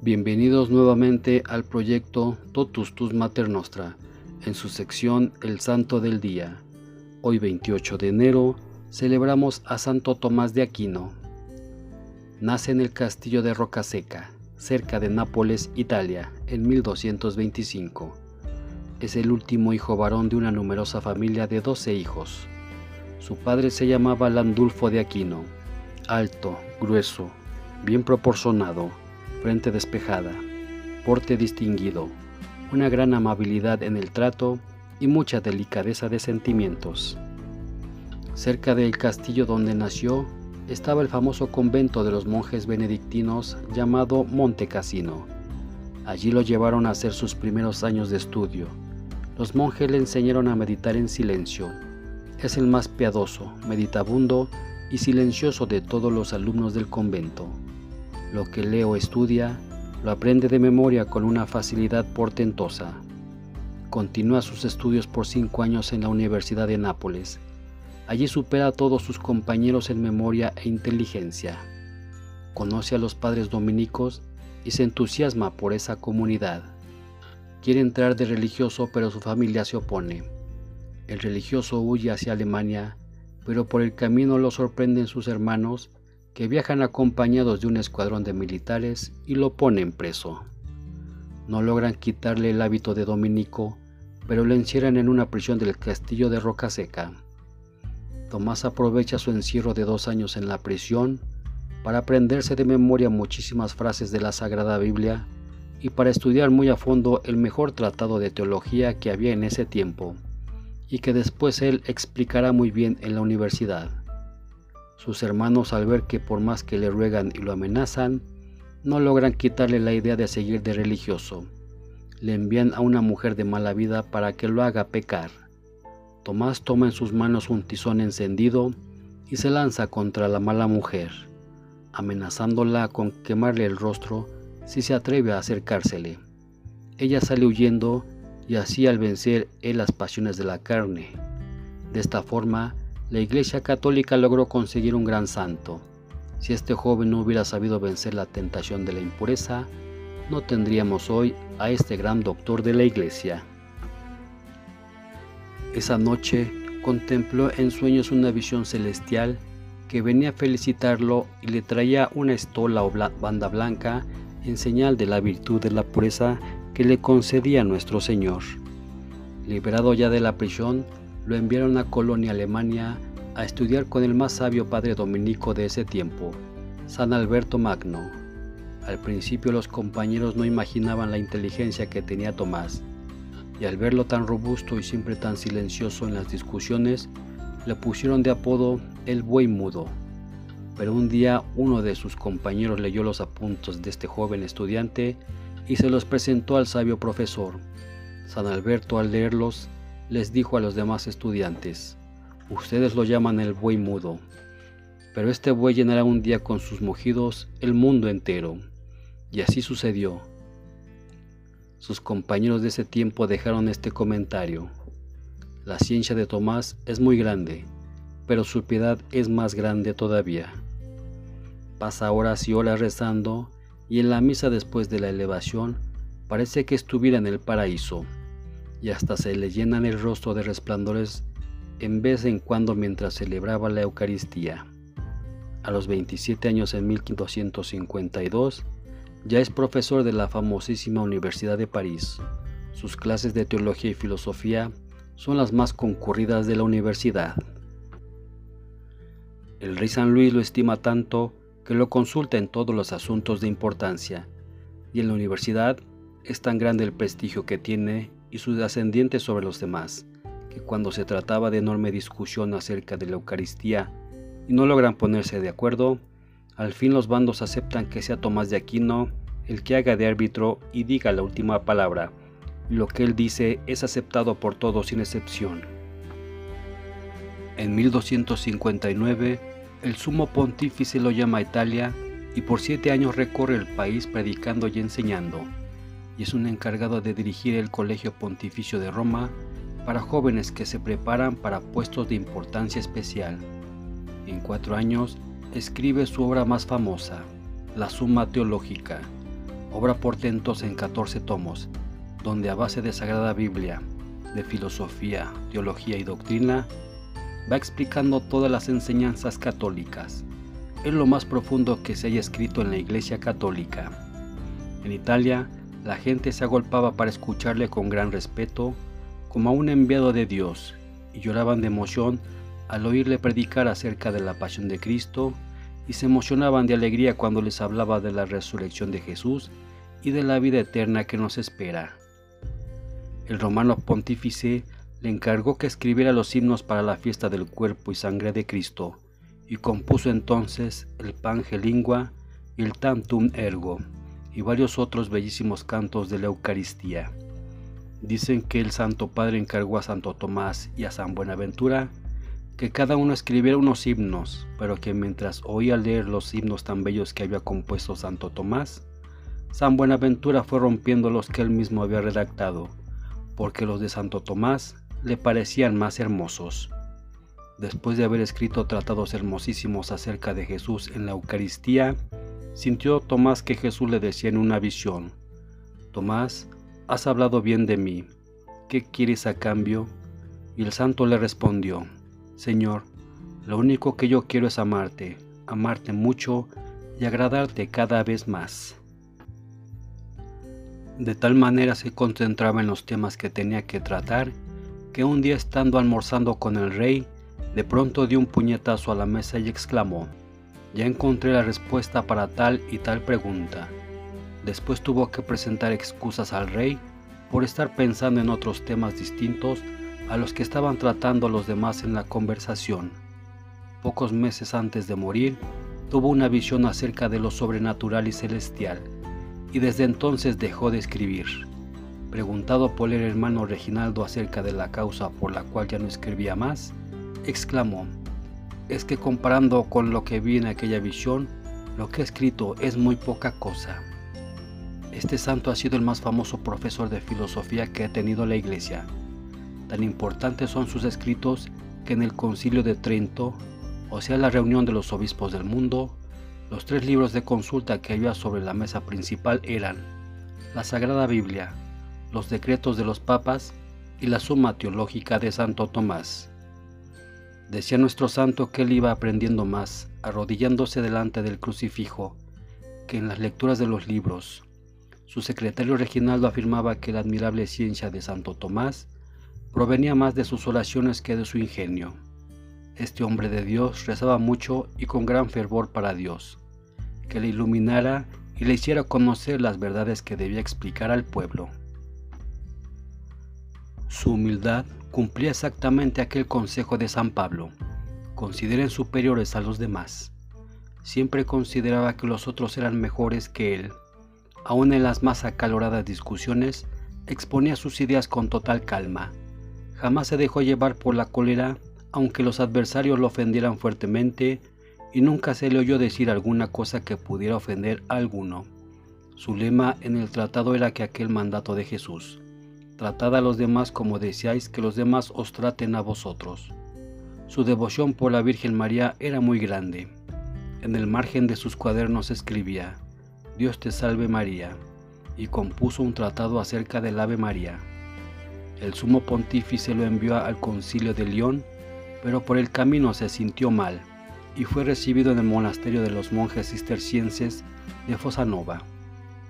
Bienvenidos nuevamente al proyecto Totus Tus Mater Nostra, en su sección El Santo del Día. Hoy 28 de enero celebramos a Santo Tomás de Aquino. Nace en el castillo de Rocaseca, cerca de Nápoles, Italia, en 1225. Es el último hijo varón de una numerosa familia de 12 hijos. Su padre se llamaba Landulfo de Aquino, alto, grueso, bien proporcionado, frente despejada, porte distinguido, una gran amabilidad en el trato y mucha delicadeza de sentimientos. Cerca del castillo donde nació estaba el famoso convento de los monjes benedictinos llamado Monte Cassino. Allí lo llevaron a hacer sus primeros años de estudio. Los monjes le enseñaron a meditar en silencio. Es el más piadoso, meditabundo y silencioso de todos los alumnos del convento. Lo que Leo estudia, lo aprende de memoria con una facilidad portentosa. Continúa sus estudios por cinco años en la Universidad de Nápoles. Allí supera a todos sus compañeros en memoria e inteligencia. Conoce a los padres dominicos y se entusiasma por esa comunidad. Quiere entrar de religioso pero su familia se opone. El religioso huye hacia Alemania, pero por el camino lo sorprenden sus hermanos que viajan acompañados de un escuadrón de militares y lo ponen preso. No logran quitarle el hábito de dominico, pero lo encierran en una prisión del castillo de Roca Seca. Tomás aprovecha su encierro de dos años en la prisión para aprenderse de memoria muchísimas frases de la Sagrada Biblia y para estudiar muy a fondo el mejor tratado de teología que había en ese tiempo, y que después él explicará muy bien en la universidad. Sus hermanos al ver que por más que le ruegan y lo amenazan, no logran quitarle la idea de seguir de religioso. Le envían a una mujer de mala vida para que lo haga pecar. Tomás toma en sus manos un tizón encendido y se lanza contra la mala mujer, amenazándola con quemarle el rostro si se atreve a acercársele. Ella sale huyendo y así al vencer él las pasiones de la carne. De esta forma, la Iglesia Católica logró conseguir un gran santo. Si este joven no hubiera sabido vencer la tentación de la impureza, no tendríamos hoy a este gran doctor de la Iglesia. Esa noche contempló en sueños una visión celestial que venía a felicitarlo y le traía una estola o banda blanca en señal de la virtud de la pureza que le concedía nuestro Señor. Liberado ya de la prisión, lo enviaron a Colonia, Alemania, a estudiar con el más sabio padre dominico de ese tiempo, San Alberto Magno. Al principio los compañeros no imaginaban la inteligencia que tenía Tomás, y al verlo tan robusto y siempre tan silencioso en las discusiones, le pusieron de apodo el buey mudo. Pero un día uno de sus compañeros leyó los apuntos de este joven estudiante y se los presentó al sabio profesor. San Alberto al leerlos les dijo a los demás estudiantes, ustedes lo llaman el buey mudo, pero este buey llenará un día con sus mugidos el mundo entero. Y así sucedió. Sus compañeros de ese tiempo dejaron este comentario. La ciencia de Tomás es muy grande, pero su piedad es más grande todavía. Pasa horas y horas rezando y en la misa después de la elevación parece que estuviera en el paraíso y hasta se le llenan el rostro de resplandores en vez en cuando mientras celebraba la Eucaristía. A los 27 años en 1252, ya es profesor de la famosísima Universidad de París. Sus clases de teología y filosofía son las más concurridas de la universidad. El rey San Luis lo estima tanto que lo consulta en todos los asuntos de importancia, y en la universidad es tan grande el prestigio que tiene y su ascendiente sobre los demás, que cuando se trataba de enorme discusión acerca de la Eucaristía y no logran ponerse de acuerdo, al fin los bandos aceptan que sea Tomás de Aquino el que haga de árbitro y diga la última palabra. Lo que él dice es aceptado por todos sin excepción. En 1259, el sumo pontífice lo llama a Italia y por siete años recorre el país predicando y enseñando es un encargado de dirigir el Colegio Pontificio de Roma para jóvenes que se preparan para puestos de importancia especial. En cuatro años escribe su obra más famosa, la Suma Teológica, obra portentosa en 14 tomos, donde a base de Sagrada Biblia, de filosofía, teología y doctrina, va explicando todas las enseñanzas católicas. Es lo más profundo que se haya escrito en la Iglesia Católica. En Italia, la gente se agolpaba para escucharle con gran respeto, como a un enviado de Dios, y lloraban de emoción al oírle predicar acerca de la pasión de Cristo, y se emocionaban de alegría cuando les hablaba de la resurrección de Jesús y de la vida eterna que nos espera. El romano pontífice le encargó que escribiera los himnos para la fiesta del cuerpo y sangre de Cristo, y compuso entonces el Pange Lingua y el Tantum Ergo, y varios otros bellísimos cantos de la Eucaristía. Dicen que el Santo Padre encargó a Santo Tomás y a San Buenaventura que cada uno escribiera unos himnos, pero que mientras oía leer los himnos tan bellos que había compuesto Santo Tomás, San Buenaventura fue rompiendo los que él mismo había redactado, porque los de Santo Tomás le parecían más hermosos. Después de haber escrito tratados hermosísimos acerca de Jesús en la Eucaristía, sintió Tomás que Jesús le decía en una visión, Tomás, has hablado bien de mí, ¿qué quieres a cambio? Y el santo le respondió, Señor, lo único que yo quiero es amarte, amarte mucho y agradarte cada vez más. De tal manera se concentraba en los temas que tenía que tratar que un día estando almorzando con el rey, de pronto dio un puñetazo a la mesa y exclamó, ya encontré la respuesta para tal y tal pregunta. Después tuvo que presentar excusas al rey por estar pensando en otros temas distintos a los que estaban tratando los demás en la conversación. Pocos meses antes de morir, tuvo una visión acerca de lo sobrenatural y celestial, y desde entonces dejó de escribir. Preguntado por el hermano Reginaldo acerca de la causa por la cual ya no escribía más, exclamó, es que comparando con lo que vi en aquella visión, lo que he escrito es muy poca cosa. Este santo ha sido el más famoso profesor de filosofía que ha tenido la Iglesia. Tan importantes son sus escritos que en el concilio de Trento, o sea la reunión de los obispos del mundo, los tres libros de consulta que había sobre la mesa principal eran la Sagrada Biblia, los decretos de los papas y la suma teológica de Santo Tomás. Decía nuestro santo que él iba aprendiendo más, arrodillándose delante del crucifijo, que en las lecturas de los libros. Su secretario Reginaldo afirmaba que la admirable ciencia de Santo Tomás provenía más de sus oraciones que de su ingenio. Este hombre de Dios rezaba mucho y con gran fervor para Dios, que le iluminara y le hiciera conocer las verdades que debía explicar al pueblo. Su humildad cumplía exactamente aquel consejo de San Pablo. Consideren superiores a los demás. Siempre consideraba que los otros eran mejores que él. Aún en las más acaloradas discusiones, exponía sus ideas con total calma. Jamás se dejó llevar por la cólera, aunque los adversarios lo ofendieran fuertemente, y nunca se le oyó decir alguna cosa que pudiera ofender a alguno. Su lema en el tratado era que aquel mandato de Jesús, Tratad a los demás como deseáis que los demás os traten a vosotros. Su devoción por la Virgen María era muy grande. En el margen de sus cuadernos escribía, Dios te salve María, y compuso un tratado acerca del Ave María. El sumo pontífice lo envió al concilio de León, pero por el camino se sintió mal y fue recibido en el monasterio de los monjes cistercienses de Fosanova.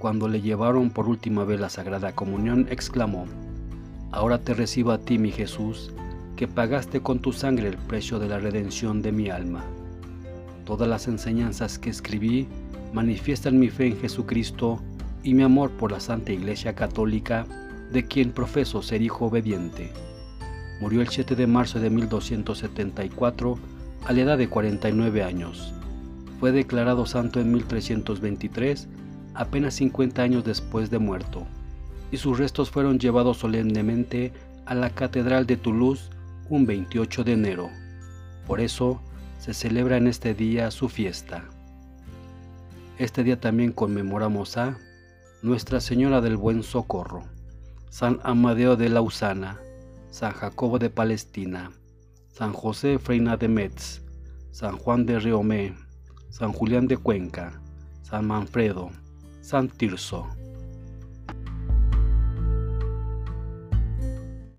Cuando le llevaron por última vez la Sagrada Comunión, exclamó, Ahora te recibo a ti, mi Jesús, que pagaste con tu sangre el precio de la redención de mi alma. Todas las enseñanzas que escribí manifiestan mi fe en Jesucristo y mi amor por la Santa Iglesia Católica, de quien profeso ser hijo obediente. Murió el 7 de marzo de 1274 a la edad de 49 años. Fue declarado santo en 1323 apenas 50 años después de muerto, y sus restos fueron llevados solemnemente a la Catedral de Toulouse un 28 de enero. Por eso se celebra en este día su fiesta. Este día también conmemoramos a Nuestra Señora del Buen Socorro, San Amadeo de Lausana, San Jacobo de Palestina, San José Freina de Metz, San Juan de Riomé, San Julián de Cuenca, San Manfredo, San Tirso.